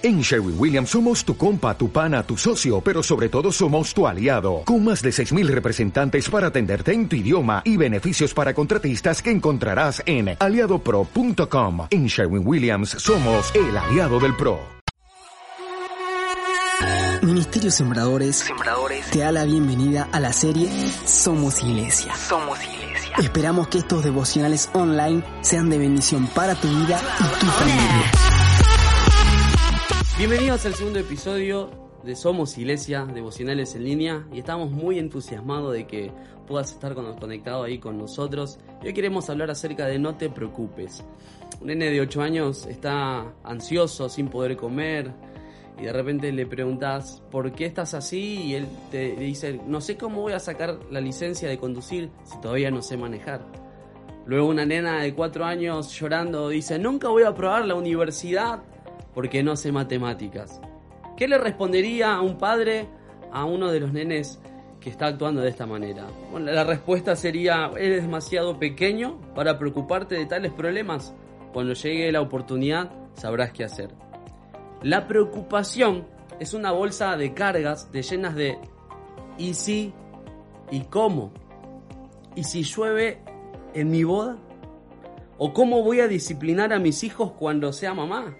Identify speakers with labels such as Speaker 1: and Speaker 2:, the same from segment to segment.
Speaker 1: En Sherwin Williams somos tu compa, tu pana, tu socio, pero sobre todo somos tu aliado, con más de 6.000 representantes para atenderte en tu idioma y beneficios para contratistas que encontrarás en aliadopro.com. En Sherwin Williams somos el aliado del PRO.
Speaker 2: Ministerio Sembradores,
Speaker 3: Sembradores
Speaker 2: te da la bienvenida a la serie Somos Iglesia.
Speaker 3: Somos Iglesia.
Speaker 2: Esperamos que estos devocionales online sean de bendición para tu vida y tu familia.
Speaker 4: Bienvenidos al segundo episodio de Somos Iglesia, devocionales en línea, y estamos muy entusiasmados de que puedas estar con- conectado ahí con nosotros. Y hoy queremos hablar acerca de no te preocupes. Un nene de 8 años está ansioso, sin poder comer, y de repente le preguntas por qué estás así, y él te dice, no sé cómo voy a sacar la licencia de conducir si todavía no sé manejar. Luego una nena de 4 años llorando dice, nunca voy a probar la universidad porque no sé matemáticas. ¿Qué le respondería a un padre a uno de los nenes que está actuando de esta manera? Bueno, la respuesta sería, eres demasiado pequeño para preocuparte de tales problemas. Cuando llegue la oportunidad sabrás qué hacer. La preocupación es una bolsa de cargas de llenas de ¿y si? ¿y cómo? ¿Y si llueve en mi boda? ¿O cómo voy a disciplinar a mis hijos cuando sea mamá?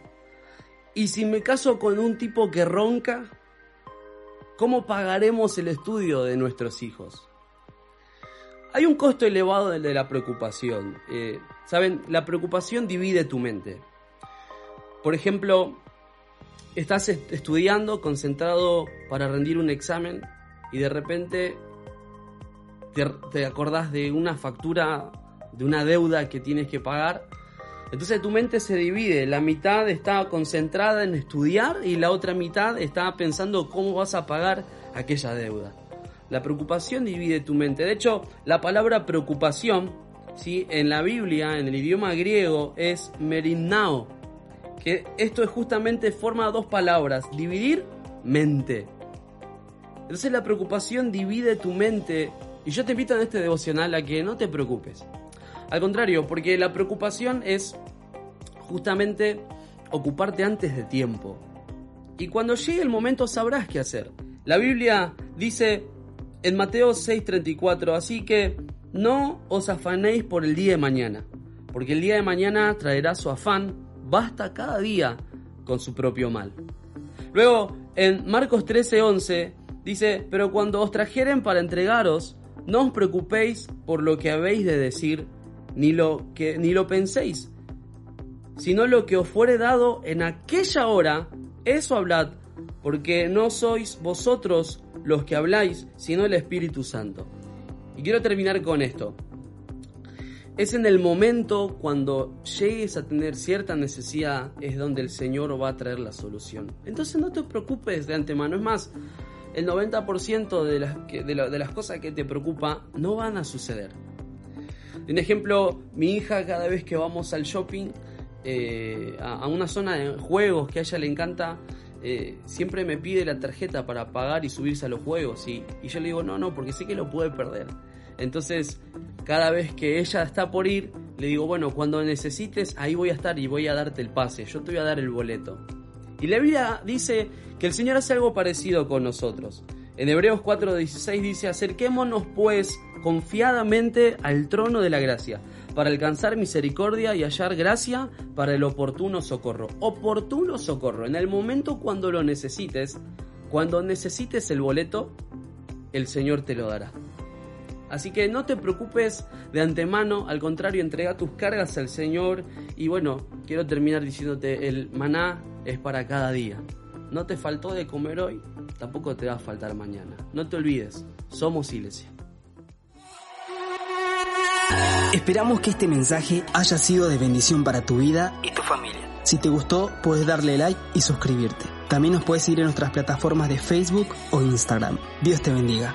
Speaker 4: ¿Y si me caso con un tipo que ronca? ¿Cómo pagaremos el estudio de nuestros hijos? Hay un costo elevado de la preocupación. Eh, Saben, la preocupación divide tu mente. Por ejemplo, estás est- estudiando, concentrado para rendir un examen y de repente te, te acordás de una factura, de una deuda que tienes que pagar. Entonces tu mente se divide, la mitad está concentrada en estudiar y la otra mitad está pensando cómo vas a pagar aquella deuda. La preocupación divide tu mente. De hecho, la palabra preocupación, ¿sí? en la Biblia, en el idioma griego, es merinao, que esto es justamente forma dos palabras, dividir mente. Entonces la preocupación divide tu mente y yo te invito en este devocional a que no te preocupes. Al contrario, porque la preocupación es justamente ocuparte antes de tiempo. Y cuando llegue el momento sabrás qué hacer. La Biblia dice en Mateo 6:34, así que no os afanéis por el día de mañana, porque el día de mañana traerá su afán, basta cada día con su propio mal. Luego, en Marcos 13:11 dice, pero cuando os trajeren para entregaros, no os preocupéis por lo que habéis de decir, ni lo que ni lo penséis, sino lo que os fuere dado en aquella hora, eso hablad, porque no sois vosotros los que habláis, sino el Espíritu Santo. Y quiero terminar con esto. Es en el momento cuando llegues a tener cierta necesidad es donde el Señor va a traer la solución. Entonces no te preocupes de antemano. Es más, el 90% de las, de, de las cosas que te preocupa no van a suceder. Un ejemplo, mi hija cada vez que vamos al shopping, eh, a, una zona de juegos que a ella le encanta, eh, siempre me pide la tarjeta para pagar y subirse a los juegos. Y, y yo le digo, no, no, porque sé que lo puede perder. Entonces, cada vez que ella está por ir, le digo, bueno, cuando necesites, ahí voy a estar y voy a darte el pase, yo te voy a dar el boleto. Y la Biblia dice que el Señor hace algo parecido con nosotros. En Hebreos 4:16 dice, acerquémonos pues confiadamente al trono de la gracia, para alcanzar misericordia y hallar gracia para el oportuno socorro. Oportuno socorro, en el momento cuando lo necesites, cuando necesites el boleto, el Señor te lo dará. Así que no te preocupes de antemano, al contrario, entrega tus cargas al Señor. Y bueno, quiero terminar diciéndote, el maná es para cada día. No te faltó de comer hoy, tampoco te va a faltar mañana. No te olvides, somos iglesia.
Speaker 2: Esperamos que este mensaje haya sido de bendición para tu vida.
Speaker 3: Y tu familia.
Speaker 2: Si te gustó, puedes darle like y suscribirte. También nos puedes seguir en nuestras plataformas de Facebook o Instagram. Dios te bendiga.